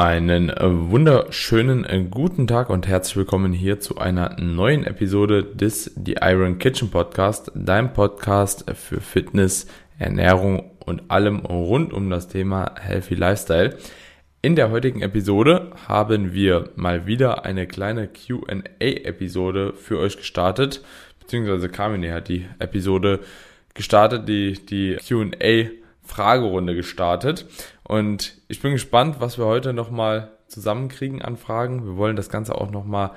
Einen äh, wunderschönen äh, guten Tag und herzlich willkommen hier zu einer neuen Episode des The Iron Kitchen Podcast, dein Podcast für Fitness, Ernährung und allem rund um das Thema Healthy Lifestyle. In der heutigen Episode haben wir mal wieder eine kleine Q&A-Episode für euch gestartet, beziehungsweise Carmine hat die Episode gestartet, die, die Q&A-Fragerunde gestartet und ich bin gespannt, was wir heute nochmal zusammenkriegen an Fragen. Wir wollen das Ganze auch nochmal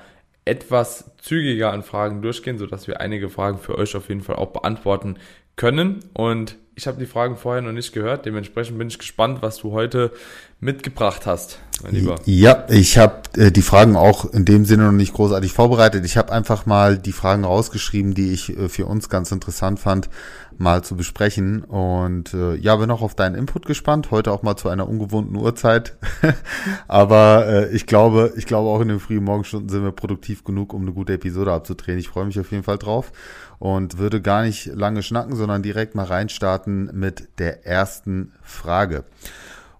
etwas zügiger an Fragen durchgehen, sodass wir einige Fragen für euch auf jeden Fall auch beantworten können. Und ich habe die Fragen vorher noch nicht gehört. Dementsprechend bin ich gespannt, was du heute mitgebracht hast, mein Lieber. Ja, ich habe äh, die Fragen auch in dem Sinne noch nicht großartig vorbereitet. Ich habe einfach mal die Fragen rausgeschrieben, die ich äh, für uns ganz interessant fand, mal zu besprechen. Und äh, ja, bin auch auf deinen Input gespannt. Heute auch mal zu einer ungewohnten Uhrzeit. Aber äh, ich glaube, ich glaube auch in den frühen Morgenstunden sind wir produktiv genug, um eine gute Episode abzudrehen. Ich freue mich auf jeden Fall drauf und würde gar nicht lange schnacken, sondern direkt mal reinstarten mit der ersten Frage.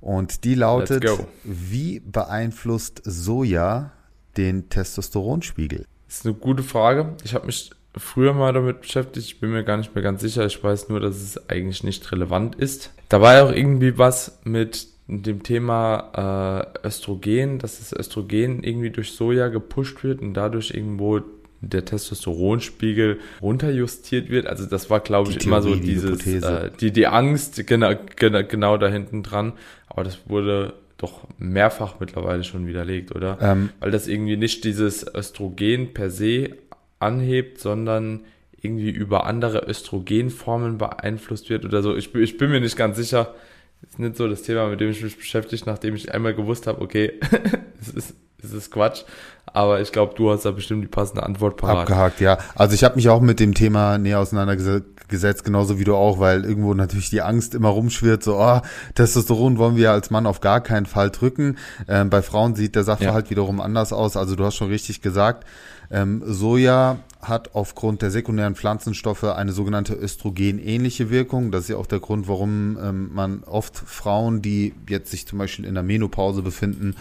Und die lautet, wie beeinflusst Soja den Testosteronspiegel? Das ist eine gute Frage. Ich habe mich früher mal damit beschäftigt. Ich bin mir gar nicht mehr ganz sicher. Ich weiß nur, dass es eigentlich nicht relevant ist. Da war ja auch irgendwie was mit dem Thema äh, Östrogen, dass das Östrogen irgendwie durch Soja gepusht wird und dadurch irgendwo der Testosteronspiegel runterjustiert wird. Also das war, glaube ich, Theorie, immer so dieses, die, äh, die, die Angst genau, genau, genau da hinten dran. Aber das wurde doch mehrfach mittlerweile schon widerlegt, oder? Ähm, Weil das irgendwie nicht dieses Östrogen per se anhebt, sondern irgendwie über andere Östrogenformen beeinflusst wird oder so. Ich, ich bin mir nicht ganz sicher. Das ist nicht so das Thema, mit dem ich mich beschäftige, nachdem ich einmal gewusst habe, okay, es ist das ist Quatsch. Aber ich glaube, du hast da bestimmt die passende Antwort parat. Abgehakt, ja. Also ich habe mich auch mit dem Thema näher auseinandergesetzt, genauso wie du auch, weil irgendwo natürlich die Angst immer rumschwirrt, so, oh, Testosteron wollen wir als Mann auf gar keinen Fall drücken. Ähm, bei Frauen sieht der Sachverhalt ja. wiederum anders aus. Also du hast schon richtig gesagt, ähm, Soja hat aufgrund der sekundären Pflanzenstoffe eine sogenannte Östrogen-ähnliche Wirkung. Das ist ja auch der Grund, warum ähm, man oft Frauen, die jetzt sich zum Beispiel in der Menopause befinden,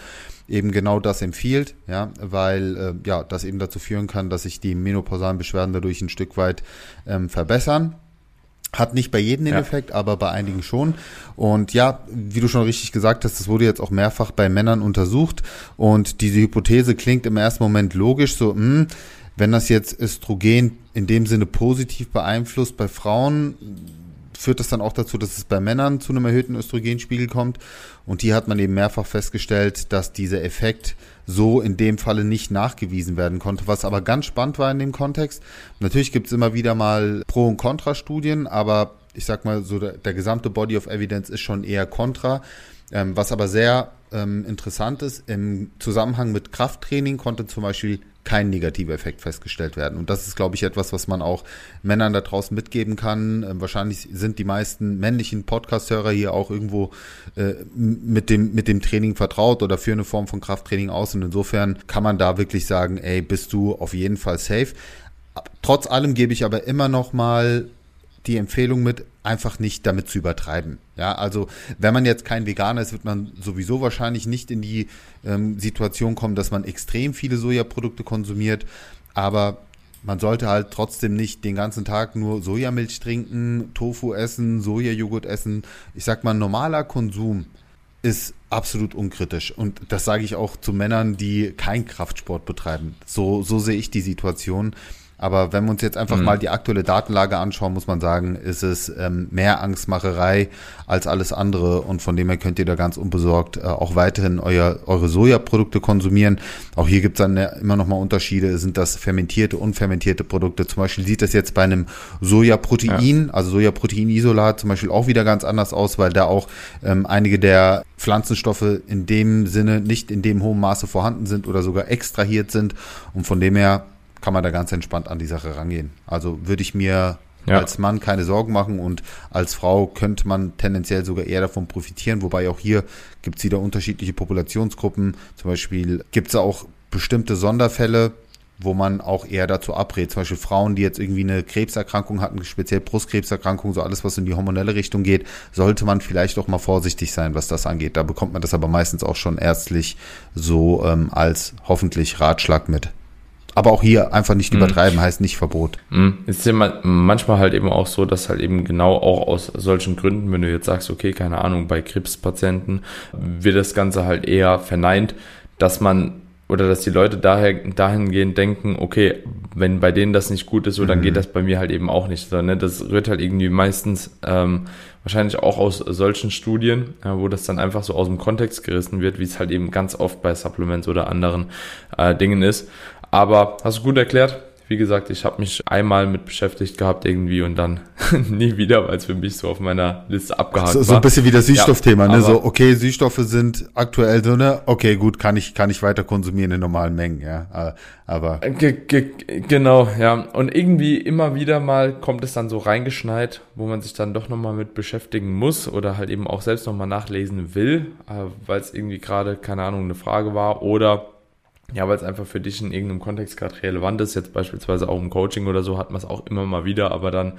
eben genau das empfiehlt, ja, weil äh, ja das eben dazu führen kann, dass sich die menopausalen Beschwerden dadurch ein Stück weit ähm, verbessern. Hat nicht bei jedem den ja. Effekt, aber bei einigen schon. Und ja, wie du schon richtig gesagt hast, das wurde jetzt auch mehrfach bei Männern untersucht. Und diese Hypothese klingt im ersten Moment logisch, so, mh, hm, wenn das jetzt Östrogen in dem Sinne positiv beeinflusst bei Frauen, führt das dann auch dazu, dass es bei Männern zu einem erhöhten Östrogenspiegel kommt. Und hier hat man eben mehrfach festgestellt, dass dieser Effekt so in dem Falle nicht nachgewiesen werden konnte, was aber ganz spannend war in dem Kontext. Natürlich gibt es immer wieder mal Pro- und Kontra-Studien, aber ich sag mal, so der, der, gesamte Body of Evidence ist schon eher kontra. Ähm, was aber sehr ähm, interessant ist, im Zusammenhang mit Krafttraining konnte zum Beispiel kein negativer Effekt festgestellt werden. Und das ist, glaube ich, etwas, was man auch Männern da draußen mitgeben kann. Ähm, wahrscheinlich sind die meisten männlichen Podcast-Hörer hier auch irgendwo äh, mit, dem, mit dem Training vertraut oder für eine Form von Krafttraining aus. Und insofern kann man da wirklich sagen, ey, bist du auf jeden Fall safe. Trotz allem gebe ich aber immer noch mal die Empfehlung mit, einfach nicht damit zu übertreiben. Ja, also wenn man jetzt kein Veganer ist, wird man sowieso wahrscheinlich nicht in die ähm, Situation kommen, dass man extrem viele Sojaprodukte konsumiert. Aber man sollte halt trotzdem nicht den ganzen Tag nur Sojamilch trinken, Tofu essen, Sojajoghurt essen. Ich sag mal, normaler Konsum ist absolut unkritisch. Und das sage ich auch zu Männern, die keinen Kraftsport betreiben. So, so sehe ich die Situation. Aber wenn wir uns jetzt einfach mhm. mal die aktuelle Datenlage anschauen, muss man sagen, ist es ähm, mehr Angstmacherei als alles andere. Und von dem her könnt ihr da ganz unbesorgt äh, auch weiterhin euer, eure Sojaprodukte konsumieren. Auch hier gibt es dann immer noch mal Unterschiede. Sind das fermentierte, unfermentierte Produkte? Zum Beispiel sieht das jetzt bei einem Sojaprotein, ja. also Sojaproteinisolat zum Beispiel auch wieder ganz anders aus, weil da auch ähm, einige der Pflanzenstoffe in dem Sinne nicht in dem hohen Maße vorhanden sind oder sogar extrahiert sind. Und von dem her kann man da ganz entspannt an die Sache rangehen. Also würde ich mir ja. als Mann keine Sorgen machen und als Frau könnte man tendenziell sogar eher davon profitieren, wobei auch hier gibt es wieder unterschiedliche Populationsgruppen. Zum Beispiel gibt es auch bestimmte Sonderfälle, wo man auch eher dazu abrät. Zum Beispiel Frauen, die jetzt irgendwie eine Krebserkrankung hatten, speziell Brustkrebserkrankung, so alles, was in die hormonelle Richtung geht, sollte man vielleicht auch mal vorsichtig sein, was das angeht. Da bekommt man das aber meistens auch schon ärztlich so ähm, als hoffentlich Ratschlag mit. Aber auch hier einfach nicht mhm. übertreiben, heißt nicht Verbot. Mhm. Es ist ja manchmal halt eben auch so, dass halt eben genau auch aus solchen Gründen, wenn du jetzt sagst, okay, keine Ahnung, bei Krebspatienten wird das Ganze halt eher verneint, dass man oder dass die Leute daher, dahingehend denken, okay, wenn bei denen das nicht gut ist, so, dann mhm. geht das bei mir halt eben auch nicht. So, ne? Das rührt halt irgendwie meistens ähm, wahrscheinlich auch aus solchen Studien, ja, wo das dann einfach so aus dem Kontext gerissen wird, wie es halt eben ganz oft bei Supplements oder anderen äh, Dingen ist. Aber hast du gut erklärt. Wie gesagt, ich habe mich einmal mit beschäftigt gehabt irgendwie und dann nie wieder, weil es für mich so auf meiner Liste abgehakt so, war. So ein bisschen wie das Süßstoffthema, ja, ne? So, okay, Süßstoffe sind aktuell so, ne? Okay, gut, kann ich, kann ich weiter konsumieren in normalen Mengen, ja. Aber. genau, ja. Und irgendwie immer wieder mal kommt es dann so reingeschneit, wo man sich dann doch nochmal mit beschäftigen muss oder halt eben auch selbst nochmal nachlesen will, äh, weil es irgendwie gerade, keine Ahnung, eine Frage war oder ja, weil es einfach für dich in irgendeinem Kontext gerade relevant ist, jetzt beispielsweise auch im Coaching oder so, hat man es auch immer mal wieder, aber dann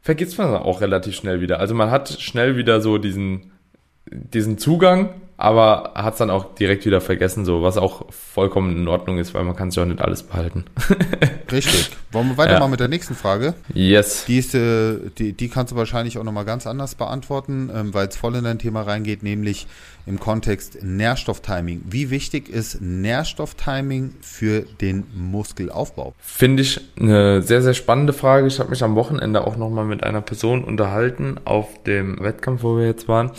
vergisst man es auch relativ schnell wieder. Also man hat schnell wieder so diesen, diesen Zugang aber hat es dann auch direkt wieder vergessen, so was auch vollkommen in Ordnung ist, weil man kann sich auch nicht alles behalten. Richtig. Wollen wir weitermachen ja. mit der nächsten Frage? Yes. Die, ist, äh, die, die kannst du wahrscheinlich auch nochmal ganz anders beantworten, ähm, weil es voll in dein Thema reingeht, nämlich im Kontext Nährstofftiming. Wie wichtig ist Nährstofftiming für den Muskelaufbau? Finde ich eine sehr, sehr spannende Frage. Ich habe mich am Wochenende auch nochmal mit einer Person unterhalten auf dem Wettkampf, wo wir jetzt waren.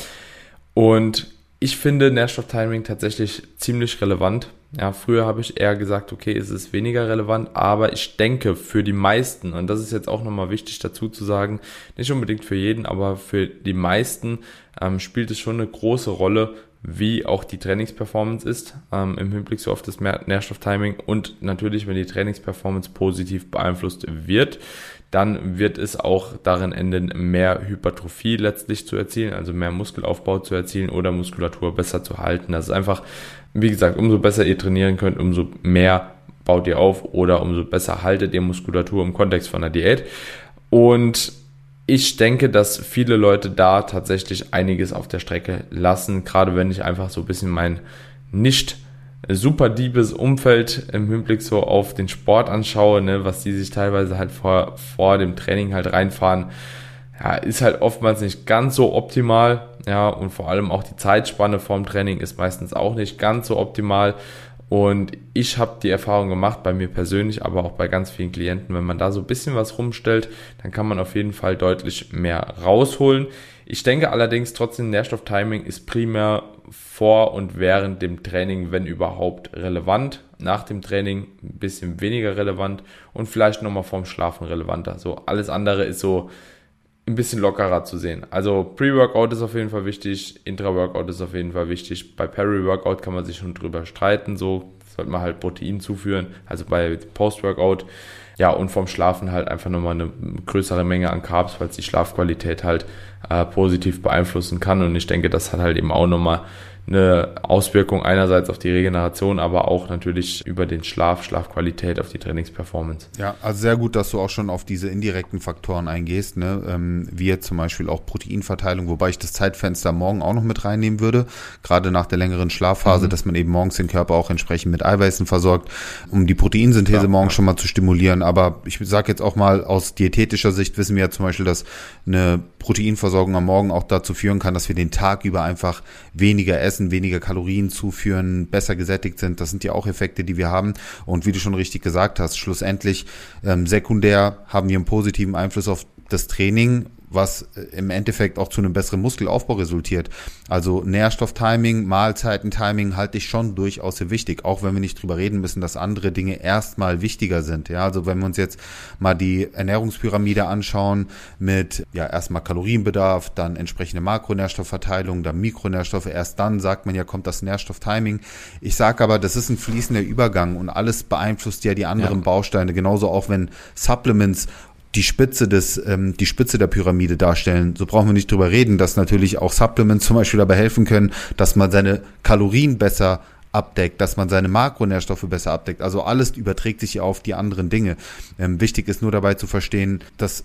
Und ich finde Nährstofftiming tatsächlich ziemlich relevant. Ja, früher habe ich eher gesagt, okay, es ist weniger relevant, aber ich denke für die meisten, und das ist jetzt auch nochmal wichtig dazu zu sagen, nicht unbedingt für jeden, aber für die meisten ähm, spielt es schon eine große Rolle, wie auch die Trainingsperformance ist, ähm, im Hinblick so auf das Nährstofftiming und natürlich, wenn die Trainingsperformance positiv beeinflusst wird, dann wird es auch darin enden, mehr Hypertrophie letztlich zu erzielen, also mehr Muskelaufbau zu erzielen oder Muskulatur besser zu halten. Das ist einfach, wie gesagt, umso besser ihr trainieren könnt, umso mehr baut ihr auf oder umso besser haltet ihr Muskulatur im Kontext von der Diät. Und ich denke, dass viele Leute da tatsächlich einiges auf der Strecke lassen, gerade wenn ich einfach so ein bisschen mein nicht super diebes Umfeld im Hinblick so auf den Sport anschaue, ne, was die sich teilweise halt vor, vor dem Training halt reinfahren, ja, ist halt oftmals nicht ganz so optimal, ja, und vor allem auch die Zeitspanne vorm Training ist meistens auch nicht ganz so optimal. Und ich habe die Erfahrung gemacht, bei mir persönlich, aber auch bei ganz vielen Klienten, wenn man da so ein bisschen was rumstellt, dann kann man auf jeden Fall deutlich mehr rausholen. Ich denke allerdings trotzdem, Nährstofftiming ist primär vor und während dem Training, wenn überhaupt, relevant. Nach dem Training ein bisschen weniger relevant und vielleicht nochmal vorm Schlafen relevanter. So alles andere ist so ein bisschen lockerer zu sehen. Also Pre-Workout ist auf jeden Fall wichtig, Intra-Workout ist auf jeden Fall wichtig. Bei Peri-Workout kann man sich schon drüber streiten, so sollte man halt Protein zuführen. Also bei Post-Workout ja, und vom Schlafen halt einfach nochmal eine größere Menge an Carbs, weil es die Schlafqualität halt äh, positiv beeinflussen kann. Und ich denke, das hat halt eben auch nochmal eine Auswirkung einerseits auf die Regeneration, aber auch natürlich über den Schlaf, Schlafqualität auf die Trainingsperformance. Ja, also sehr gut, dass du auch schon auf diese indirekten Faktoren eingehst, ne? ähm, wie jetzt zum Beispiel auch Proteinverteilung, wobei ich das Zeitfenster morgen auch noch mit reinnehmen würde, gerade nach der längeren Schlafphase, mhm. dass man eben morgens den Körper auch entsprechend mit Eiweißen versorgt, um die Proteinsynthese ja, morgens ja. schon mal zu stimulieren. Aber ich sage jetzt auch mal aus diätetischer Sicht wissen wir ja zum Beispiel, dass eine Proteinversorgung am Morgen auch dazu führen kann, dass wir den Tag über einfach weniger essen weniger Kalorien zuführen, besser gesättigt sind. Das sind ja auch Effekte, die wir haben. Und wie du schon richtig gesagt hast, schlussendlich ähm, sekundär haben wir einen positiven Einfluss auf das Training was äh, im Endeffekt auch zu einem besseren Muskelaufbau resultiert. Also Nährstofftiming, Mahlzeitentiming halte ich schon durchaus für wichtig, auch wenn wir nicht drüber reden müssen, dass andere Dinge erstmal wichtiger sind. Ja, also wenn wir uns jetzt mal die Ernährungspyramide anschauen mit ja erstmal Kalorienbedarf, dann entsprechende Makronährstoffverteilung, dann Mikronährstoffe, erst dann sagt man ja, kommt das Nährstofftiming. Ich sage aber, das ist ein fließender Übergang und alles beeinflusst ja die anderen ja. Bausteine, genauso auch wenn Supplements die Spitze des, ähm, die Spitze der Pyramide darstellen. So brauchen wir nicht drüber reden, dass natürlich auch Supplements zum Beispiel dabei helfen können, dass man seine Kalorien besser abdeckt, dass man seine Makronährstoffe besser abdeckt. Also alles überträgt sich auf die anderen Dinge. Ähm, wichtig ist nur dabei zu verstehen, dass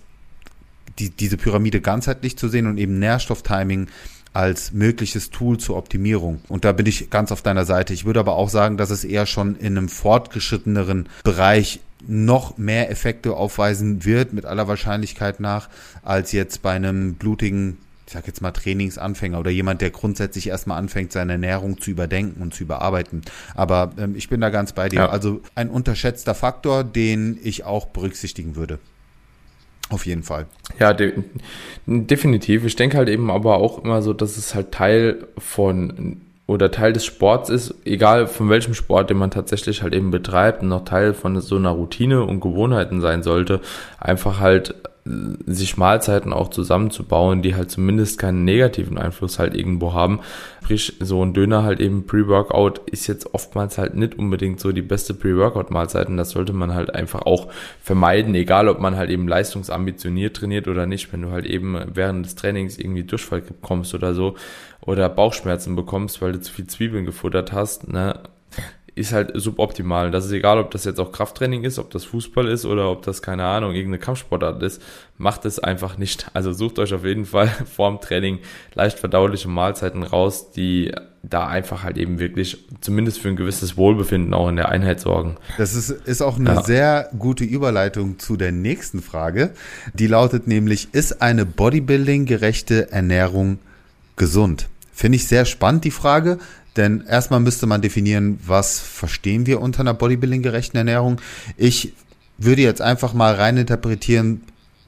die, diese Pyramide ganzheitlich zu sehen und eben Nährstofftiming als mögliches Tool zur Optimierung. Und da bin ich ganz auf deiner Seite. Ich würde aber auch sagen, dass es eher schon in einem fortgeschritteneren Bereich noch mehr Effekte aufweisen wird, mit aller Wahrscheinlichkeit nach, als jetzt bei einem blutigen, ich sag jetzt mal Trainingsanfänger oder jemand, der grundsätzlich erstmal anfängt, seine Ernährung zu überdenken und zu überarbeiten. Aber ähm, ich bin da ganz bei dir. Ja. Also ein unterschätzter Faktor, den ich auch berücksichtigen würde. Auf jeden Fall. Ja, de definitiv. Ich denke halt eben aber auch immer so, dass es halt Teil von oder Teil des Sports ist, egal von welchem Sport, den man tatsächlich halt eben betreibt, noch Teil von so einer Routine und Gewohnheiten sein sollte, einfach halt sich Mahlzeiten auch zusammenzubauen, die halt zumindest keinen negativen Einfluss halt irgendwo haben. Sprich, so ein Döner halt eben Pre-Workout ist jetzt oftmals halt nicht unbedingt so die beste Pre-Workout-Mahlzeit und das sollte man halt einfach auch vermeiden, egal ob man halt eben leistungsambitioniert trainiert oder nicht, wenn du halt eben während des Trainings irgendwie Durchfall bekommst oder so oder Bauchschmerzen bekommst, weil du zu viel Zwiebeln gefuttert hast, ne, ist halt suboptimal. Das ist egal, ob das jetzt auch Krafttraining ist, ob das Fußball ist oder ob das, keine Ahnung, irgendeine Kampfsportart ist. Macht es einfach nicht. Also sucht euch auf jeden Fall vorm Training leicht verdauliche Mahlzeiten raus, die da einfach halt eben wirklich zumindest für ein gewisses Wohlbefinden auch in der Einheit sorgen. Das ist, ist auch eine ja. sehr gute Überleitung zu der nächsten Frage. Die lautet nämlich, ist eine Bodybuilding-gerechte Ernährung gesund? Finde ich sehr spannend, die Frage. Denn erstmal müsste man definieren, was verstehen wir unter einer Bodybuilding-gerechten Ernährung. Ich würde jetzt einfach mal rein interpretieren,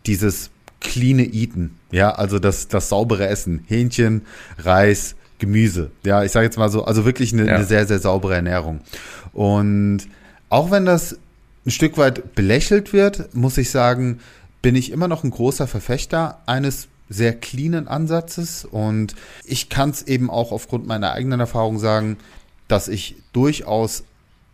dieses clean Eaten, ja, also das, das saubere Essen, Hähnchen, Reis, Gemüse, ja, ich sage jetzt mal so, also wirklich eine, ja. eine sehr, sehr saubere Ernährung. Und auch wenn das ein Stück weit belächelt wird, muss ich sagen, bin ich immer noch ein großer Verfechter eines sehr cleanen Ansatzes und ich kann es eben auch aufgrund meiner eigenen Erfahrung sagen, dass ich durchaus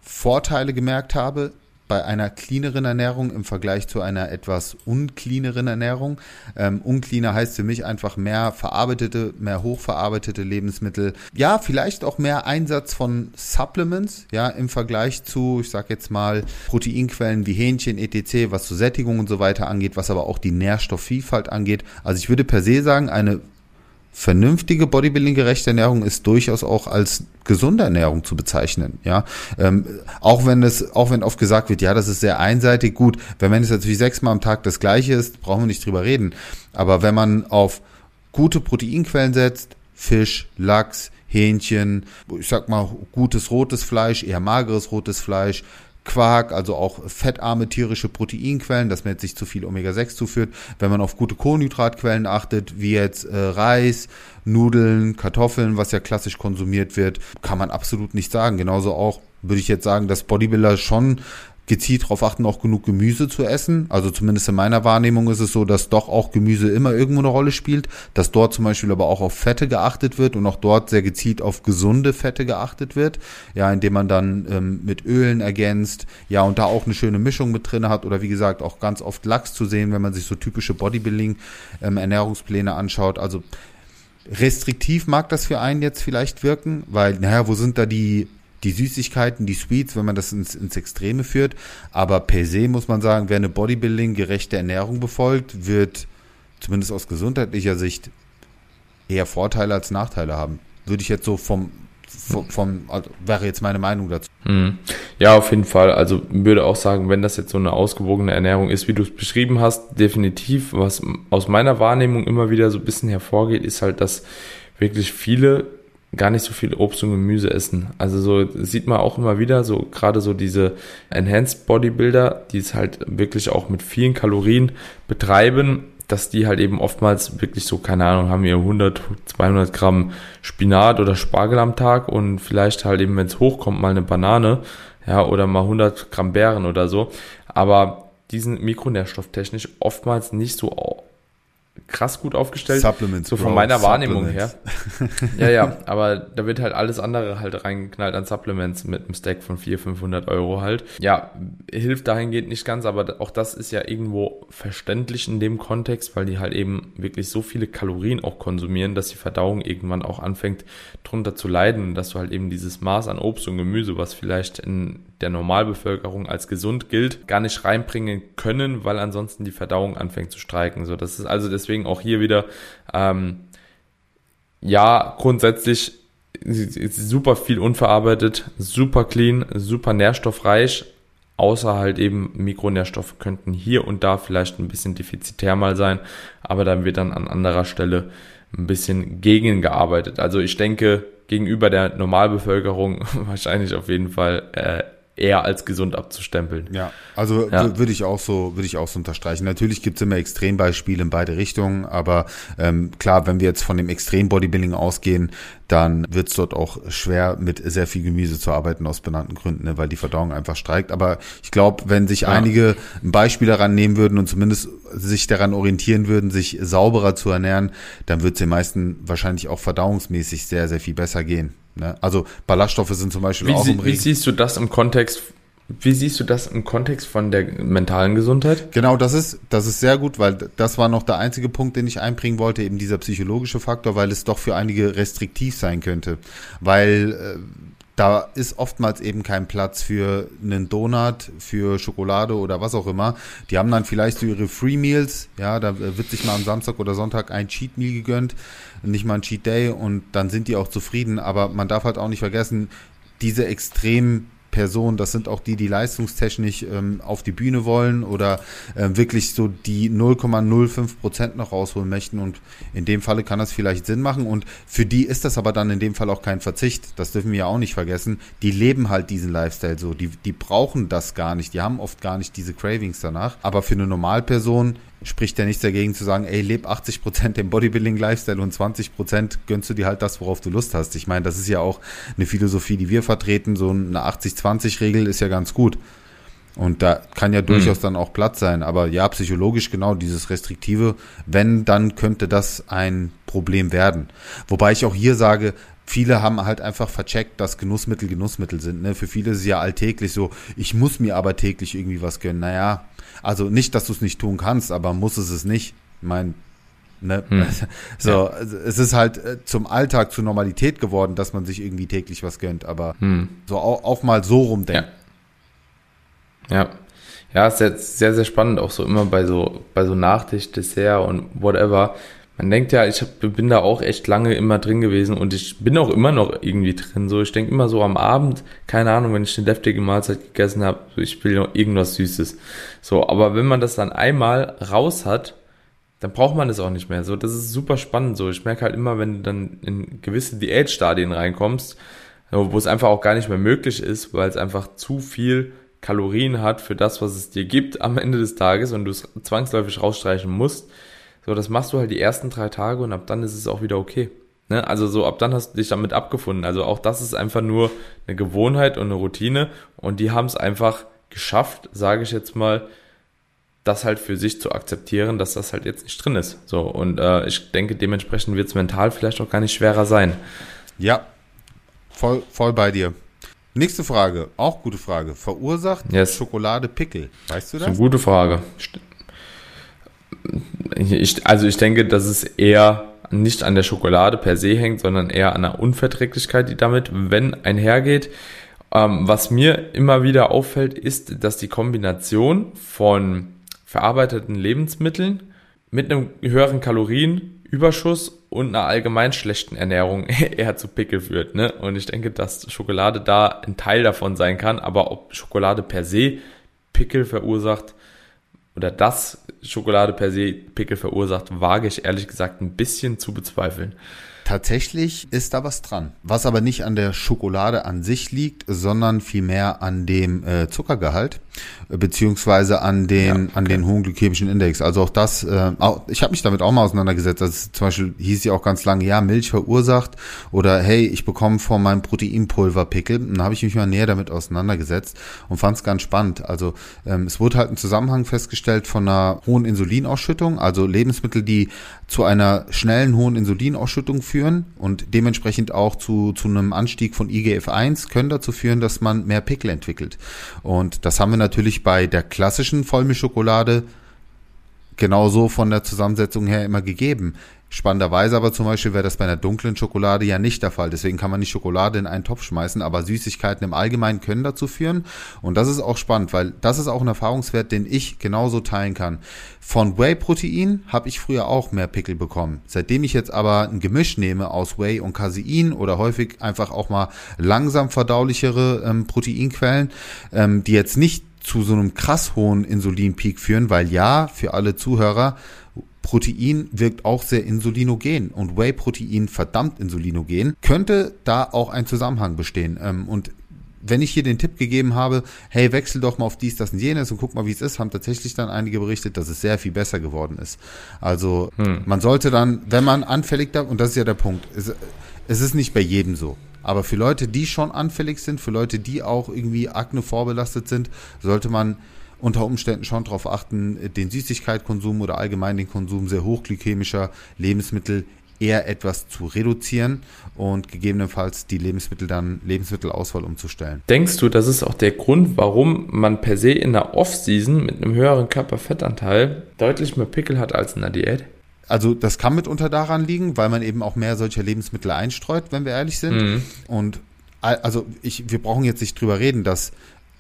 Vorteile gemerkt habe bei einer cleaneren Ernährung im Vergleich zu einer etwas uncleaneren Ernährung. Ähm, uncleaner heißt für mich einfach mehr verarbeitete, mehr hochverarbeitete Lebensmittel. Ja, vielleicht auch mehr Einsatz von Supplements, ja, im Vergleich zu, ich sag jetzt mal, Proteinquellen wie Hähnchen, etc., was zur Sättigung und so weiter angeht, was aber auch die Nährstoffvielfalt angeht. Also ich würde per se sagen, eine vernünftige Bodybuilding-gerechte Ernährung ist durchaus auch als gesunde Ernährung zu bezeichnen. Ja, ähm, auch wenn es, auch wenn oft gesagt wird, ja, das ist sehr einseitig. Gut, wenn man jetzt natürlich sechsmal am Tag das Gleiche ist, brauchen wir nicht drüber reden. Aber wenn man auf gute Proteinquellen setzt, Fisch, Lachs, Hähnchen, ich sag mal gutes rotes Fleisch, eher mageres rotes Fleisch, Quark, also auch fettarme tierische Proteinquellen, dass man jetzt nicht zu viel Omega-6 zuführt. Wenn man auf gute Kohlenhydratquellen achtet, wie jetzt äh, Reis, Nudeln, Kartoffeln, was ja klassisch konsumiert wird, kann man absolut nicht sagen. Genauso auch würde ich jetzt sagen, dass Bodybuilder schon gezielt darauf achten, auch genug Gemüse zu essen. Also zumindest in meiner Wahrnehmung ist es so, dass doch auch Gemüse immer irgendwo eine Rolle spielt, dass dort zum Beispiel aber auch auf Fette geachtet wird und auch dort sehr gezielt auf gesunde Fette geachtet wird. Ja, indem man dann ähm, mit Ölen ergänzt, ja, und da auch eine schöne Mischung mit drin hat oder wie gesagt auch ganz oft Lachs zu sehen, wenn man sich so typische Bodybuilding-Ernährungspläne ähm, anschaut. Also restriktiv mag das für einen jetzt vielleicht wirken, weil, naja, wo sind da die die Süßigkeiten, die Sweets, wenn man das ins, ins Extreme führt. Aber per se muss man sagen, wer eine Bodybuilding-gerechte Ernährung befolgt, wird zumindest aus gesundheitlicher Sicht eher Vorteile als Nachteile haben. Würde ich jetzt so vom, vom, vom also wäre jetzt meine Meinung dazu. Mhm. Ja, auf jeden Fall. Also würde auch sagen, wenn das jetzt so eine ausgewogene Ernährung ist, wie du es beschrieben hast, definitiv. Was aus meiner Wahrnehmung immer wieder so ein bisschen hervorgeht, ist halt, dass wirklich viele gar nicht so viel Obst und Gemüse essen. Also so sieht man auch immer wieder, so gerade so diese Enhanced Bodybuilder, die es halt wirklich auch mit vielen Kalorien betreiben, dass die halt eben oftmals wirklich so, keine Ahnung, haben ihr 100, 200 Gramm Spinat oder Spargel am Tag und vielleicht halt eben, wenn es hochkommt, mal eine Banane, ja, oder mal 100 Gramm Beeren oder so. Aber diesen mikronährstofftechnisch oftmals nicht so krass gut aufgestellt. Supplements, so von Bro, meiner Wahrnehmung her. ja, ja, aber da wird halt alles andere halt reingeknallt an Supplements mit einem Stack von 400, 500 Euro halt. Ja, hilft dahingehend nicht ganz, aber auch das ist ja irgendwo verständlich in dem Kontext, weil die halt eben wirklich so viele Kalorien auch konsumieren, dass die Verdauung irgendwann auch anfängt drunter zu leiden dass du halt eben dieses Maß an Obst und Gemüse, was vielleicht in der Normalbevölkerung als gesund gilt, gar nicht reinbringen können, weil ansonsten die Verdauung anfängt zu streiken. So, das ist also deswegen auch hier wieder, ähm, ja, grundsätzlich super viel unverarbeitet, super clean, super nährstoffreich, außer halt eben Mikronährstoffe könnten hier und da vielleicht ein bisschen defizitär mal sein, aber dann wird dann an anderer Stelle ein bisschen gegengearbeitet. Also ich denke, gegenüber der Normalbevölkerung wahrscheinlich auf jeden Fall äh, eher als gesund abzustempeln. Ja, also ja. würde ich auch so, würde ich auch so unterstreichen. Natürlich gibt's immer Extrembeispiele in beide Richtungen, aber ähm, klar, wenn wir jetzt von dem Extrem-Bodybuilding ausgehen, dann wird's dort auch schwer, mit sehr viel Gemüse zu arbeiten aus benannten Gründen, ne, weil die Verdauung einfach streikt. Aber ich glaube, wenn sich ja. einige ein Beispiel daran nehmen würden und zumindest sich daran orientieren würden, sich sauberer zu ernähren, dann wird's den meisten wahrscheinlich auch verdauungsmäßig sehr, sehr viel besser gehen. Ne? Also Ballaststoffe sind zum Beispiel wie auch sie, im Wie siehst du das im Kontext wie siehst du das im Kontext von der mentalen Gesundheit? Genau, das ist, das ist sehr gut, weil das war noch der einzige Punkt, den ich einbringen wollte, eben dieser psychologische Faktor, weil es doch für einige restriktiv sein könnte. Weil äh, da ist oftmals eben kein Platz für einen Donut, für Schokolade oder was auch immer. Die haben dann vielleicht so ihre Free Meals, ja, da wird sich mal am Samstag oder Sonntag ein Cheat Meal gegönnt, nicht mal ein Cheat Day und dann sind die auch zufrieden. Aber man darf halt auch nicht vergessen, diese extrem Personen, das sind auch die, die leistungstechnisch ähm, auf die Bühne wollen oder äh, wirklich so die 0,05 Prozent noch rausholen möchten. Und in dem Falle kann das vielleicht Sinn machen. Und für die ist das aber dann in dem Fall auch kein Verzicht. Das dürfen wir ja auch nicht vergessen. Die leben halt diesen Lifestyle so. Die, die brauchen das gar nicht. Die haben oft gar nicht diese Cravings danach. Aber für eine Normalperson spricht ja nichts dagegen zu sagen, ey, leb 80 Prozent dem Bodybuilding-Lifestyle und 20 Prozent gönnst du dir halt das, worauf du Lust hast. Ich meine, das ist ja auch eine Philosophie, die wir vertreten. So eine 80-20-Regel ist ja ganz gut. Und da kann ja durchaus mhm. dann auch Platz sein. Aber ja, psychologisch genau dieses Restriktive, wenn, dann könnte das ein Problem werden. Wobei ich auch hier sage, viele haben halt einfach vercheckt, dass Genussmittel Genussmittel sind. Ne? Für viele ist es ja alltäglich so, ich muss mir aber täglich irgendwie was gönnen. Naja, also nicht, dass du es nicht tun kannst, aber muss es es nicht. Ich meine, ne? Hm. So, es ist halt äh, zum Alltag, zur Normalität geworden, dass man sich irgendwie täglich was gönnt, aber hm. so auch, auch, mal so rumdenken. Ja. ja. Ja, ist jetzt sehr, sehr spannend, auch so immer bei so, bei so Nachtisch, Dessert und whatever man denkt ja, ich hab, bin da auch echt lange immer drin gewesen und ich bin auch immer noch irgendwie drin. So, ich denke immer so am Abend, keine Ahnung, wenn ich eine deftige Mahlzeit gegessen habe, ich will noch irgendwas Süßes. So, aber wenn man das dann einmal raus hat, dann braucht man es auch nicht mehr. So, das ist super spannend. So, ich merke halt immer, wenn du dann in gewisse Diätstadien reinkommst, wo es einfach auch gar nicht mehr möglich ist, weil es einfach zu viel Kalorien hat für das, was es dir gibt am Ende des Tages und du es zwangsläufig rausstreichen musst so, das machst du halt die ersten drei Tage und ab dann ist es auch wieder okay. Ne? Also so, ab dann hast du dich damit abgefunden. Also auch das ist einfach nur eine Gewohnheit und eine Routine und die haben es einfach geschafft, sage ich jetzt mal, das halt für sich zu akzeptieren, dass das halt jetzt nicht drin ist. So, und äh, ich denke, dementsprechend wird es mental vielleicht auch gar nicht schwerer sein. Ja, voll, voll bei dir. Nächste Frage, auch gute Frage. Verursacht yes. Schokolade Pickel? Weißt du das? Das ist eine gute Frage ich, also ich denke, dass es eher nicht an der Schokolade per se hängt, sondern eher an der Unverträglichkeit, die damit, wenn einhergeht. Ähm, was mir immer wieder auffällt, ist, dass die Kombination von verarbeiteten Lebensmitteln mit einem höheren Kalorienüberschuss und einer allgemein schlechten Ernährung eher zu Pickel führt. Ne? Und ich denke, dass Schokolade da ein Teil davon sein kann, aber ob Schokolade per se Pickel verursacht, oder dass Schokolade per se Pickel verursacht, wage ich ehrlich gesagt ein bisschen zu bezweifeln. Tatsächlich ist da was dran. Was aber nicht an der Schokolade an sich liegt, sondern vielmehr an dem äh, Zuckergehalt. beziehungsweise an den, ja, okay. an den hohen glykämischen Index. Also auch das, äh, auch, ich habe mich damit auch mal auseinandergesetzt. Das zum Beispiel hieß ja auch ganz lange, ja, Milch verursacht oder hey, ich bekomme von meinem Proteinpulver Pickel. Dann habe ich mich mal näher damit auseinandergesetzt und fand es ganz spannend. Also ähm, es wurde halt ein Zusammenhang festgestellt von einer hohen Insulinausschüttung, also Lebensmittel, die zu einer schnellen hohen Insulinausschüttung führen und dementsprechend auch zu, zu einem Anstieg von IGF-1 können dazu führen, dass man mehr Pickel entwickelt. Und das haben wir natürlich bei der klassischen Vollmilchschokolade genauso von der Zusammensetzung her immer gegeben. Spannenderweise aber zum Beispiel wäre das bei einer dunklen Schokolade ja nicht der Fall. Deswegen kann man nicht Schokolade in einen Topf schmeißen, aber Süßigkeiten im Allgemeinen können dazu führen. Und das ist auch spannend, weil das ist auch ein Erfahrungswert, den ich genauso teilen kann. Von Whey-Protein habe ich früher auch mehr Pickel bekommen. Seitdem ich jetzt aber ein Gemisch nehme aus Whey und Casein oder häufig einfach auch mal langsam verdaulichere ähm, Proteinquellen, ähm, die jetzt nicht zu so einem krass hohen Insulinpeak führen, weil ja, für alle Zuhörer, Protein wirkt auch sehr insulinogen und Whey-Protein verdammt insulinogen, könnte da auch ein Zusammenhang bestehen. Ähm, und wenn ich hier den Tipp gegeben habe, hey, wechsel doch mal auf dies, das und jenes und guck mal, wie es ist, haben tatsächlich dann einige berichtet, dass es sehr viel besser geworden ist. Also hm. man sollte dann, wenn man anfällig da, und das ist ja der Punkt, es, es ist nicht bei jedem so. Aber für Leute, die schon anfällig sind, für Leute, die auch irgendwie Akne vorbelastet sind, sollte man unter Umständen schon darauf achten, den Süßigkeitskonsum oder allgemein den Konsum sehr hochglykämischer Lebensmittel eher etwas zu reduzieren und gegebenenfalls die Lebensmittel dann Lebensmittelauswahl umzustellen. Denkst du, das ist auch der Grund, warum man per se in der Off-Season mit einem höheren Körperfettanteil deutlich mehr Pickel hat als in der Diät? Also das kann mitunter daran liegen, weil man eben auch mehr solcher Lebensmittel einstreut, wenn wir ehrlich sind. Mhm. Und also ich, wir brauchen jetzt nicht drüber reden, dass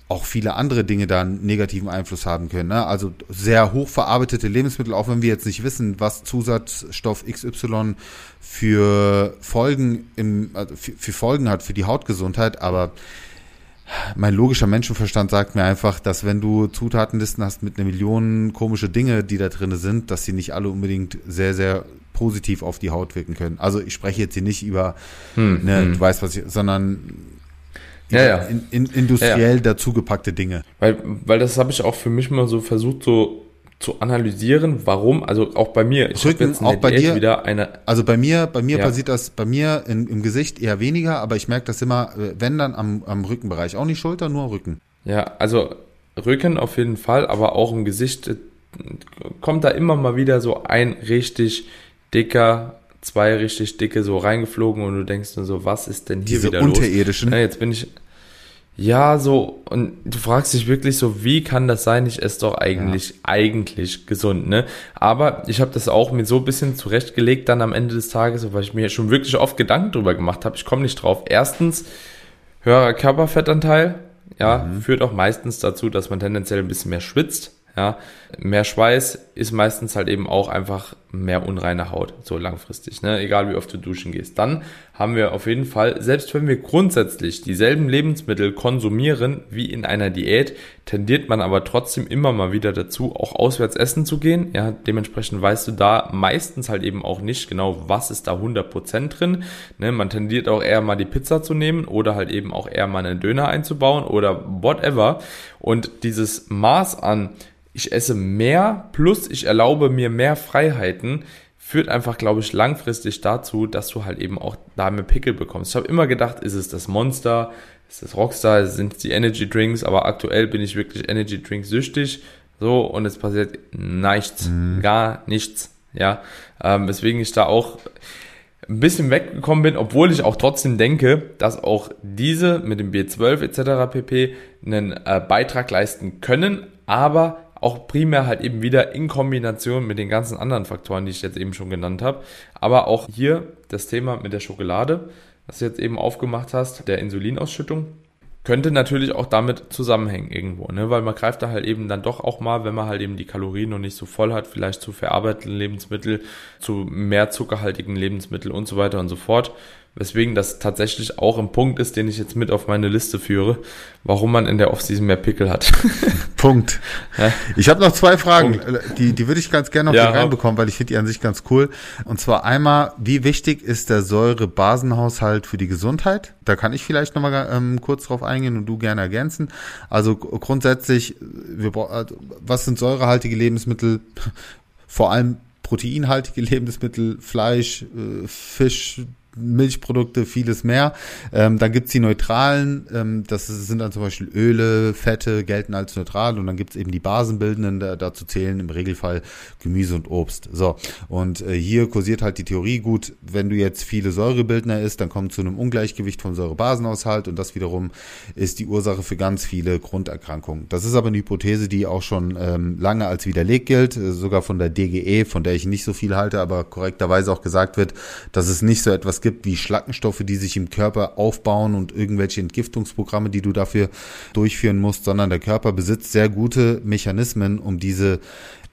auch viele andere Dinge da einen negativen Einfluss haben können. Ne? Also sehr hochverarbeitete Lebensmittel, auch wenn wir jetzt nicht wissen, was Zusatzstoff XY für Folgen im, also für, für Folgen hat für die Hautgesundheit, aber mein logischer Menschenverstand sagt mir einfach, dass wenn du Zutatenlisten hast mit einer Million komische Dinge, die da drin sind, dass sie nicht alle unbedingt sehr, sehr positiv auf die Haut wirken können. Also ich spreche jetzt hier nicht über, hm, ne, hm. du weißt was ich, sondern ja, ja. In, in, industriell ja, dazugepackte Dinge. Weil, weil das habe ich auch für mich mal so versucht, so zu analysieren, warum, also auch bei mir, ich habe jetzt auch bei Diät dir wieder eine. Also bei mir, bei mir ja. passiert das, bei mir in, im Gesicht eher weniger, aber ich merke das immer, äh, wenn dann am, am Rückenbereich, auch nicht Schulter, nur Rücken. Ja, also Rücken auf jeden Fall, aber auch im Gesicht äh, kommt da immer mal wieder so ein richtig dicker, zwei richtig dicke so reingeflogen und du denkst nur so, was ist denn hier Diese wieder unterirdischen. los? Ja, jetzt bin ich, ja, so, und du fragst dich wirklich so, wie kann das sein? Ich esse doch eigentlich, ja. eigentlich gesund, ne? Aber ich habe das auch mir so ein bisschen zurechtgelegt dann am Ende des Tages, weil ich mir schon wirklich oft Gedanken drüber gemacht habe. Ich komme nicht drauf. Erstens, höherer Körperfettanteil, ja, mhm. führt auch meistens dazu, dass man tendenziell ein bisschen mehr schwitzt. Ja, mehr Schweiß ist meistens halt eben auch einfach mehr unreine Haut, so langfristig, ne? egal wie oft du duschen gehst. Dann haben wir auf jeden Fall, selbst wenn wir grundsätzlich dieselben Lebensmittel konsumieren wie in einer Diät, tendiert man aber trotzdem immer mal wieder dazu, auch auswärts essen zu gehen. Ja, dementsprechend weißt du da meistens halt eben auch nicht genau, was ist da 100% drin. Ne? Man tendiert auch eher mal die Pizza zu nehmen oder halt eben auch eher mal einen Döner einzubauen oder whatever. Und dieses Maß an ich esse mehr plus ich erlaube mir mehr Freiheiten, führt einfach, glaube ich, langfristig dazu, dass du halt eben auch da mehr Pickel bekommst. Ich habe immer gedacht, ist es das Monster, ist es Rockstar, sind es die Energy Drinks, aber aktuell bin ich wirklich Energy Drinks süchtig. So, und es passiert nichts, mhm. gar nichts. Ja, ähm, weswegen ich da auch ein bisschen weggekommen bin, obwohl ich auch trotzdem denke, dass auch diese mit dem B12 etc. pp. einen äh, Beitrag leisten können, aber auch primär halt eben wieder in Kombination mit den ganzen anderen Faktoren, die ich jetzt eben schon genannt habe. Aber auch hier das Thema mit der Schokolade, was du jetzt eben aufgemacht hast, der Insulinausschüttung, könnte natürlich auch damit zusammenhängen irgendwo, ne? weil man greift da halt eben dann doch auch mal, wenn man halt eben die Kalorien noch nicht so voll hat, vielleicht zu verarbeiteten Lebensmitteln, zu mehr zuckerhaltigen Lebensmitteln und so weiter und so fort. Weswegen das tatsächlich auch ein Punkt ist, den ich jetzt mit auf meine Liste führe, warum man in der Offseason mehr Pickel hat. Punkt. Ja. Ich habe noch zwei Fragen, Punkt. die, die würde ich ganz gerne noch ja, reinbekommen, weil ich finde die an sich ganz cool. Und zwar einmal, wie wichtig ist der Säurebasenhaushalt für die Gesundheit? Da kann ich vielleicht nochmal ähm, kurz drauf eingehen und du gerne ergänzen. Also grundsätzlich, wir, also, was sind säurehaltige Lebensmittel? Vor allem proteinhaltige Lebensmittel, Fleisch, äh, Fisch, Milchprodukte, vieles mehr. Ähm, dann gibt's die neutralen, ähm, das sind dann zum Beispiel Öle, Fette, gelten als neutral und dann gibt's eben die basenbildenden, da, dazu zählen im Regelfall Gemüse und Obst. So, und äh, hier kursiert halt die Theorie, gut, wenn du jetzt viele Säurebildner isst, dann kommt zu einem Ungleichgewicht vom Säurebasenhaushalt und das wiederum ist die Ursache für ganz viele Grunderkrankungen. Das ist aber eine Hypothese, die auch schon ähm, lange als widerlegt gilt, äh, sogar von der DGE, von der ich nicht so viel halte, aber korrekterweise auch gesagt wird, dass es nicht so etwas gibt wie Schlackenstoffe, die sich im Körper aufbauen und irgendwelche Entgiftungsprogramme, die du dafür durchführen musst, sondern der Körper besitzt sehr gute Mechanismen, um diese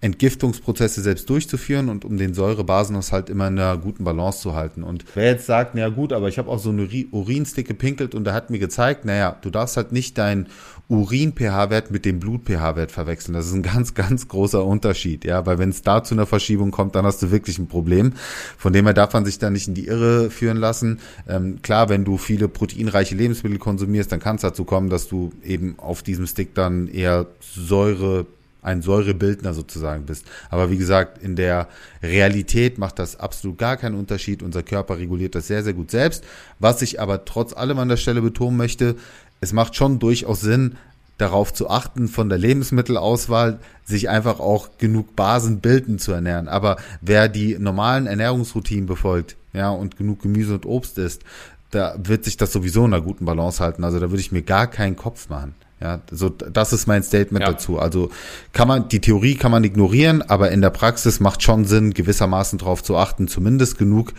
Entgiftungsprozesse selbst durchzuführen und um den Säurebasenhaushalt immer in einer guten Balance zu halten. Und wer jetzt sagt, naja gut, aber ich habe auch so eine Urinstick gepinkelt und der hat mir gezeigt, naja, du darfst halt nicht dein Urin-pH-Wert mit dem Blut-pH-Wert verwechseln. Das ist ein ganz, ganz großer Unterschied, ja, weil wenn es da zu einer Verschiebung kommt, dann hast du wirklich ein Problem. Von dem her darf man sich da nicht in die Irre führen lassen. Ähm, klar, wenn du viele proteinreiche Lebensmittel konsumierst, dann kann es dazu kommen, dass du eben auf diesem Stick dann eher Säure ein Säurebildner sozusagen bist. Aber wie gesagt, in der Realität macht das absolut gar keinen Unterschied. Unser Körper reguliert das sehr, sehr gut selbst. Was ich aber trotz allem an der Stelle betonen möchte, es macht schon durchaus Sinn, darauf zu achten, von der Lebensmittelauswahl sich einfach auch genug Basen bilden zu ernähren. Aber wer die normalen Ernährungsroutinen befolgt, ja, und genug Gemüse und Obst isst, da wird sich das sowieso in einer guten Balance halten. Also da würde ich mir gar keinen Kopf machen. Ja, so das ist mein Statement ja. dazu. Also kann man die Theorie kann man ignorieren, aber in der Praxis macht schon Sinn, gewissermaßen darauf zu achten, zumindest genug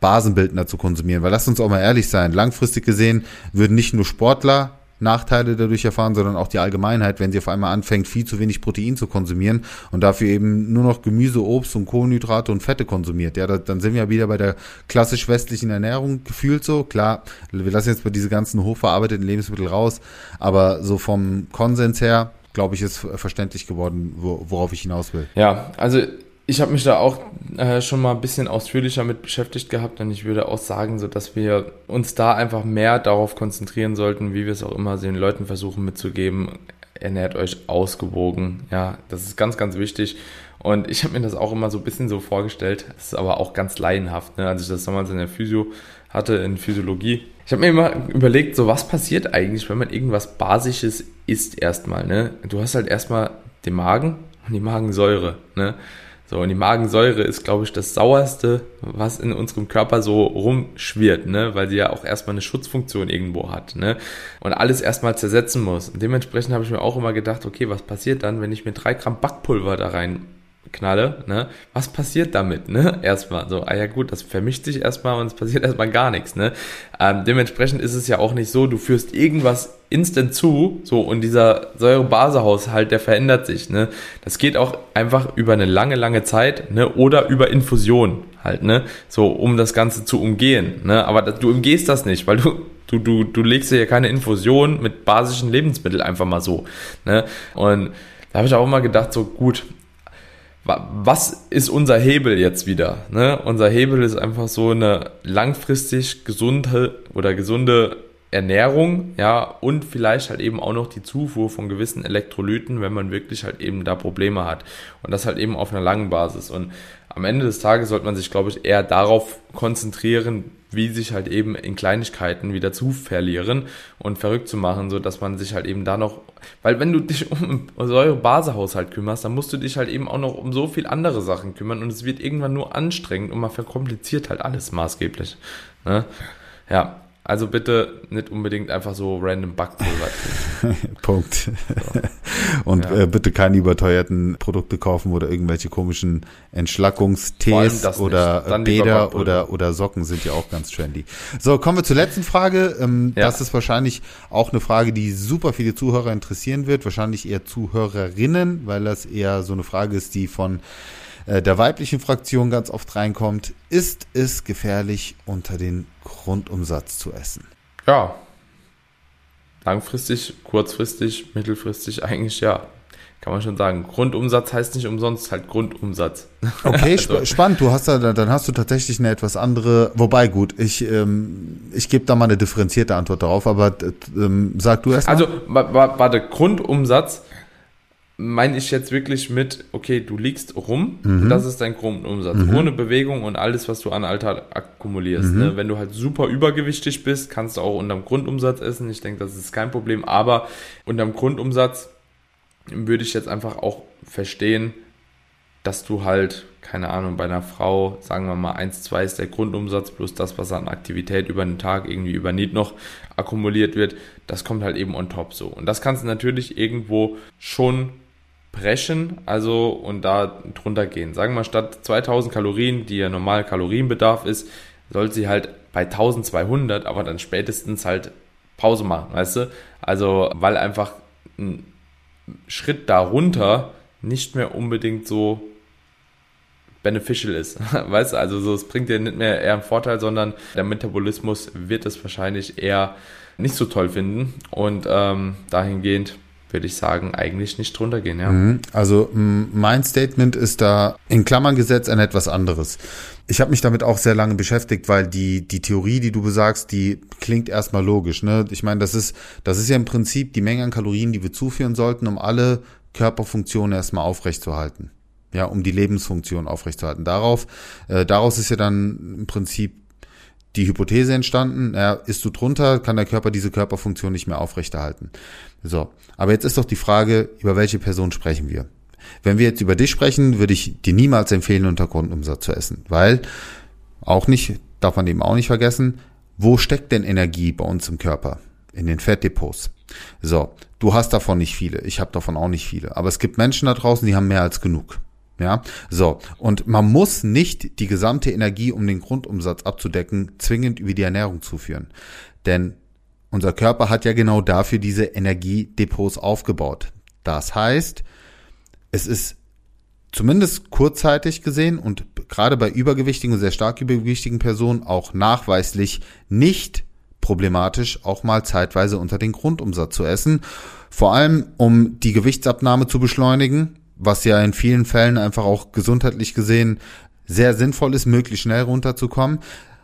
Basenbildner zu konsumieren. Weil lasst uns auch mal ehrlich sein, langfristig gesehen würden nicht nur Sportler Nachteile dadurch erfahren, sondern auch die Allgemeinheit, wenn sie auf einmal anfängt, viel zu wenig Protein zu konsumieren und dafür eben nur noch Gemüse, Obst und Kohlenhydrate und Fette konsumiert. Ja, dann sind wir ja wieder bei der klassisch westlichen Ernährung gefühlt so. Klar, wir lassen jetzt bei diese ganzen hochverarbeiteten Lebensmittel raus, aber so vom Konsens her, glaube ich, ist verständlich geworden, worauf ich hinaus will. Ja, also ich habe mich da auch äh, schon mal ein bisschen ausführlicher mit beschäftigt gehabt und ich würde auch sagen, so dass wir uns da einfach mehr darauf konzentrieren sollten, wie wir es auch immer den Leuten versuchen mitzugeben. Ernährt euch ausgewogen. Ja, das ist ganz, ganz wichtig. Und ich habe mir das auch immer so ein bisschen so vorgestellt. Das ist aber auch ganz laienhaft, ne? als ich das damals in der Physio hatte, in Physiologie. Ich habe mir immer überlegt, so was passiert eigentlich, wenn man irgendwas Basisches isst erstmal. Ne? Du hast halt erstmal den Magen und die Magensäure. Ne? So, und die Magensäure ist, glaube ich, das sauerste, was in unserem Körper so rumschwirrt, ne? weil sie ja auch erstmal eine Schutzfunktion irgendwo hat, ne? Und alles erstmal zersetzen muss. Und dementsprechend habe ich mir auch immer gedacht, okay, was passiert dann, wenn ich mir drei Gramm Backpulver da rein knalle, ne? Was passiert damit, ne? Erstmal so, ah ja gut, das vermischt sich erstmal und es passiert erstmal gar nichts, ne? Ähm, dementsprechend ist es ja auch nicht so, du führst irgendwas instant zu, so und dieser Säurebasehaushalt, der verändert sich, ne? Das geht auch einfach über eine lange, lange Zeit, ne? Oder über Infusion halt, ne? So, um das Ganze zu umgehen, ne? Aber das, du umgehst das nicht, weil du Du, du, du legst dir ja keine Infusion mit basischen Lebensmitteln einfach mal so. Ne? Und da habe ich auch immer gedacht, so gut, was ist unser Hebel jetzt wieder? Ne? Unser Hebel ist einfach so eine langfristig gesunde oder gesunde Ernährung, ja, und vielleicht halt eben auch noch die Zufuhr von gewissen Elektrolyten, wenn man wirklich halt eben da Probleme hat. Und das halt eben auf einer langen Basis. Und am Ende des Tages sollte man sich, glaube ich, eher darauf konzentrieren, wie sich halt eben in Kleinigkeiten wieder zu verlieren und verrückt zu machen, so dass man sich halt eben da noch, weil wenn du dich um Säure-Basehaushalt kümmerst, dann musst du dich halt eben auch noch um so viel andere Sachen kümmern und es wird irgendwann nur anstrengend und man verkompliziert halt alles maßgeblich. Ne? Ja, also bitte nicht unbedingt einfach so random Backpulver. Punkt. So. Und ja. äh, bitte keine überteuerten Produkte kaufen oder irgendwelche komischen Entschlackungstees oder Bäder oder, oder Socken sind ja auch ganz trendy. So, kommen wir zur letzten Frage. Ähm, ja. Das ist wahrscheinlich auch eine Frage, die super viele Zuhörer interessieren wird. Wahrscheinlich eher Zuhörerinnen, weil das eher so eine Frage ist, die von äh, der weiblichen Fraktion ganz oft reinkommt. Ist es gefährlich, unter den Grundumsatz zu essen? Ja. Langfristig, kurzfristig, mittelfristig eigentlich ja kann man schon sagen. Grundumsatz heißt nicht umsonst halt Grundumsatz. Okay, also. sp spannend. Du hast da, dann hast du tatsächlich eine etwas andere. Wobei gut, ich ähm, ich gebe da mal eine differenzierte Antwort darauf. Aber ähm, sag du erst. Mal. Also warte, Grundumsatz meine ich jetzt wirklich mit, okay, du liegst rum, mhm. das ist dein Grundumsatz, mhm. ohne Bewegung und alles, was du an Alter akkumulierst. Mhm. Ne? Wenn du halt super übergewichtig bist, kannst du auch unterm Grundumsatz essen. Ich denke, das ist kein Problem. Aber unterm Grundumsatz würde ich jetzt einfach auch verstehen, dass du halt, keine Ahnung, bei einer Frau, sagen wir mal 1, 2 ist der Grundumsatz plus das, was an Aktivität über den Tag irgendwie über Need noch akkumuliert wird, das kommt halt eben on top so. Und das kannst du natürlich irgendwo schon brechen, also und da drunter gehen. Sagen wir statt 2000 Kalorien, die ja normal Kalorienbedarf ist, soll sie halt bei 1200, aber dann spätestens halt Pause machen, weißt du? Also, weil einfach ein Schritt darunter nicht mehr unbedingt so beneficial ist. Weißt du, also so, es bringt dir nicht mehr eher einen Vorteil, sondern der Metabolismus wird es wahrscheinlich eher nicht so toll finden. Und ähm, dahingehend würde ich sagen, eigentlich nicht drunter gehen, ja. Mhm. Also mein Statement ist da in Klammern gesetzt ein etwas anderes. Ich habe mich damit auch sehr lange beschäftigt, weil die die Theorie, die du besagst, die klingt erstmal logisch. Ne? Ich meine, das ist das ist ja im Prinzip die Menge an Kalorien, die wir zuführen sollten, um alle Körperfunktionen erstmal aufrechtzuerhalten. Ja, um die Lebensfunktion aufrechtzuerhalten. Darauf, äh, daraus ist ja dann im Prinzip die Hypothese entstanden, ja, ist du drunter, kann der Körper diese Körperfunktion nicht mehr aufrechterhalten. So, aber jetzt ist doch die Frage, über welche Person sprechen wir? Wenn wir jetzt über dich sprechen, würde ich dir niemals empfehlen, unter Grundumsatz zu essen, weil auch nicht, darf man eben auch nicht vergessen, wo steckt denn Energie bei uns im Körper? In den Fettdepots. So, du hast davon nicht viele, ich habe davon auch nicht viele, aber es gibt Menschen da draußen, die haben mehr als genug. Ja, so. Und man muss nicht die gesamte Energie, um den Grundumsatz abzudecken, zwingend über die Ernährung zuführen. Denn unser Körper hat ja genau dafür diese Energiedepots aufgebaut. Das heißt, es ist zumindest kurzzeitig gesehen und gerade bei übergewichtigen und sehr stark übergewichtigen Personen auch nachweislich nicht problematisch, auch mal zeitweise unter den Grundumsatz zu essen. Vor allem, um die Gewichtsabnahme zu beschleunigen, was ja in vielen Fällen einfach auch gesundheitlich gesehen sehr sinnvoll ist, möglichst schnell runterzukommen.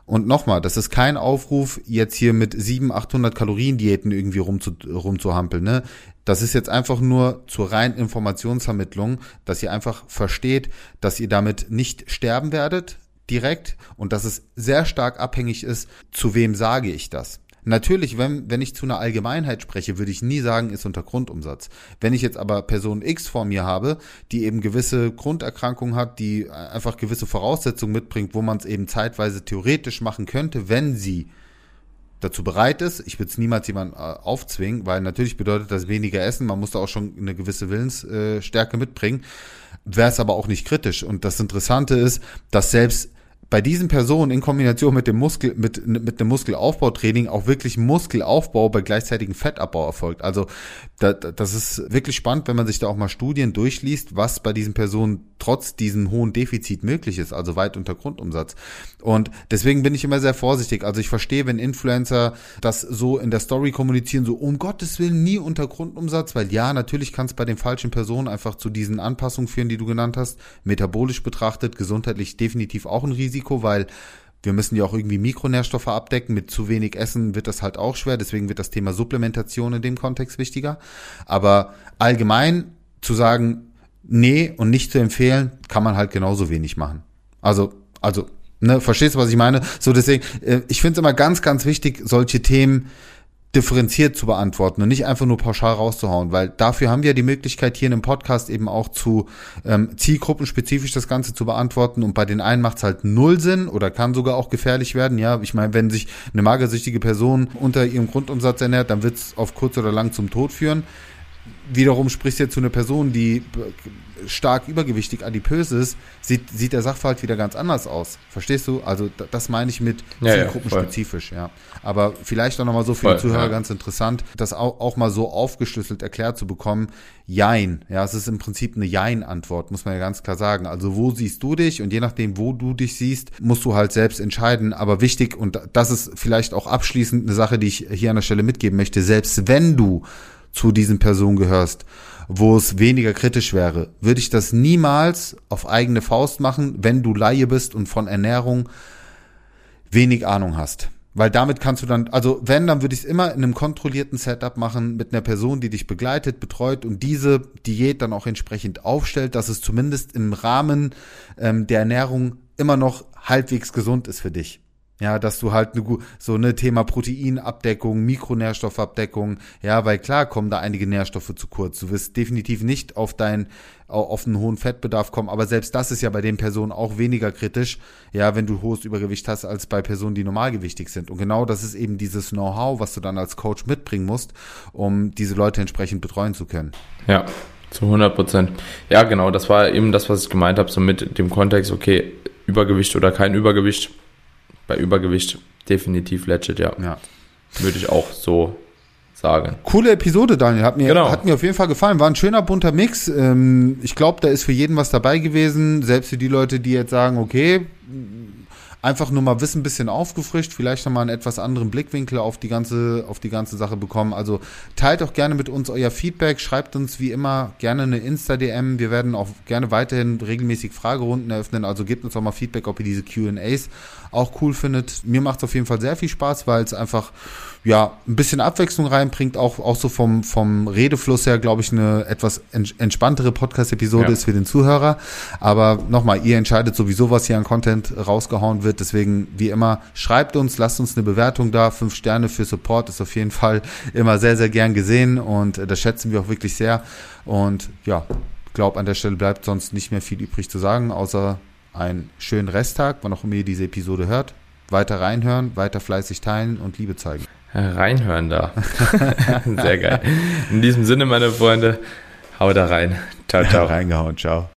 Und nochmal, das ist kein Aufruf, jetzt hier mit 700, 800 Kalorien Diäten irgendwie rumzu, rumzuhampeln. Ne? Das ist jetzt einfach nur zur reinen Informationsvermittlung, dass ihr einfach versteht, dass ihr damit nicht sterben werdet direkt und dass es sehr stark abhängig ist, zu wem sage ich das. Natürlich, wenn, wenn ich zu einer Allgemeinheit spreche, würde ich nie sagen, ist unter Grundumsatz. Wenn ich jetzt aber Person X vor mir habe, die eben gewisse Grunderkrankungen hat, die einfach gewisse Voraussetzungen mitbringt, wo man es eben zeitweise theoretisch machen könnte, wenn sie dazu bereit ist. Ich würde es niemals jemand äh, aufzwingen, weil natürlich bedeutet das weniger Essen. Man muss da auch schon eine gewisse Willensstärke mitbringen. Wäre es aber auch nicht kritisch. Und das Interessante ist, dass selbst bei diesen Personen in Kombination mit dem Muskel, mit, mit einem Muskelaufbautraining auch wirklich Muskelaufbau bei gleichzeitigem Fettabbau erfolgt. Also da, das ist wirklich spannend, wenn man sich da auch mal Studien durchliest, was bei diesen Personen trotz diesem hohen Defizit möglich ist, also weit unter Grundumsatz. Und deswegen bin ich immer sehr vorsichtig. Also ich verstehe, wenn Influencer das so in der Story kommunizieren, so um Gottes Willen nie unter Grundumsatz, weil ja, natürlich kann es bei den falschen Personen einfach zu diesen Anpassungen führen, die du genannt hast. Metabolisch betrachtet, gesundheitlich definitiv auch ein Risiko, weil wir müssen ja auch irgendwie Mikronährstoffe abdecken. Mit zu wenig Essen wird das halt auch schwer. Deswegen wird das Thema Supplementation in dem Kontext wichtiger. Aber allgemein zu sagen, nee und nicht zu empfehlen, kann man halt genauso wenig machen. Also, also, ne, verstehst du, was ich meine? So deswegen, äh, ich finde es immer ganz, ganz wichtig, solche Themen differenziert zu beantworten und nicht einfach nur pauschal rauszuhauen, weil dafür haben wir die Möglichkeit, hier in einem Podcast eben auch zu ähm, zielgruppenspezifisch das Ganze zu beantworten und bei den einen macht es halt null Sinn oder kann sogar auch gefährlich werden. Ja, ich meine, wenn sich eine magersüchtige Person unter ihrem Grundumsatz ernährt, dann wird es auf kurz oder lang zum Tod führen wiederum sprichst du jetzt zu einer Person, die stark übergewichtig adipös ist, sieht, sieht der Sachverhalt wieder ganz anders aus. Verstehst du? Also das meine ich mit Ja, ja, zielgruppenspezifisch, ja. Aber vielleicht auch nochmal so für Voll, die Zuhörer ja. ganz interessant, das auch, auch mal so aufgeschlüsselt erklärt zu bekommen. Jein, ja, es ist im Prinzip eine Jein-Antwort, muss man ja ganz klar sagen. Also wo siehst du dich und je nachdem, wo du dich siehst, musst du halt selbst entscheiden. Aber wichtig, und das ist vielleicht auch abschließend eine Sache, die ich hier an der Stelle mitgeben möchte, selbst wenn du zu diesen Personen gehörst, wo es weniger kritisch wäre, würde ich das niemals auf eigene Faust machen, wenn du Laie bist und von Ernährung wenig Ahnung hast. Weil damit kannst du dann, also wenn, dann würde ich es immer in einem kontrollierten Setup machen mit einer Person, die dich begleitet, betreut und diese Diät dann auch entsprechend aufstellt, dass es zumindest im Rahmen ähm, der Ernährung immer noch halbwegs gesund ist für dich. Ja, dass du halt eine, so eine Thema Proteinabdeckung, Mikronährstoffabdeckung, ja, weil klar kommen da einige Nährstoffe zu kurz. Du wirst definitiv nicht auf dein, au- auf einen hohen Fettbedarf kommen, aber selbst das ist ja bei den Personen auch weniger kritisch, ja, wenn du hohes Übergewicht hast, als bei Personen, die normalgewichtig sind. Und genau das ist eben dieses Know-how, was du dann als Coach mitbringen musst, um diese Leute entsprechend betreuen zu können. Ja, zu 100 Prozent. Ja, genau, das war eben das, was ich gemeint habe, so mit dem Kontext, okay, Übergewicht oder kein Übergewicht. Bei Übergewicht definitiv legit, ja. Ja. Würde ich auch so sagen. Coole Episode, Daniel. Hat mir, Genau. hat mir auf jeden Fall gefallen. War ein schöner bunter Mix. Ähm, ich glaube, da ist für jeden was dabei gewesen. Selbst für die Leute, die jetzt sagen, okay, einfach nur mal Wissen ein bisschen aufgefrischt, vielleicht nochmal einen etwas anderen Blickwinkel auf die ganze, auf die ganze Sache bekommen. Also teilt auch gerne mit uns euer Feedback, schreibt uns wie immer gerne eine Insta-DM. Wir werden auch gerne weiterhin regelmäßig Fragerunden eröffnen. Also gebt uns auch mal Feedback, ob ihr diese QAs auch cool findet. Mir macht es auf jeden Fall sehr viel Spaß, weil es einfach ja, ein bisschen Abwechslung reinbringt, auch, auch so vom, vom Redefluss her, glaube ich, eine etwas ents- entspanntere Podcast-Episode Ja. ist für den Zuhörer. Aber nochmal, ihr entscheidet sowieso, was hier an Content rausgehauen wird. Deswegen, wie immer, schreibt uns, lasst uns eine Bewertung da. Fünf Sterne für Support ist auf jeden Fall immer sehr, sehr gern gesehen und äh, das schätzen wir auch wirklich sehr. Und ja, glaube, an der Stelle bleibt sonst nicht mehr viel übrig zu sagen, außer einen schönen Resttag, wann auch immer ihr diese Episode hört. Weiter reinhören, weiter fleißig teilen und Liebe zeigen. Reinhören da. Sehr geil. In diesem Sinne, meine Freunde, hau da rein. Ciao, ciao. Reingehauen, ciao.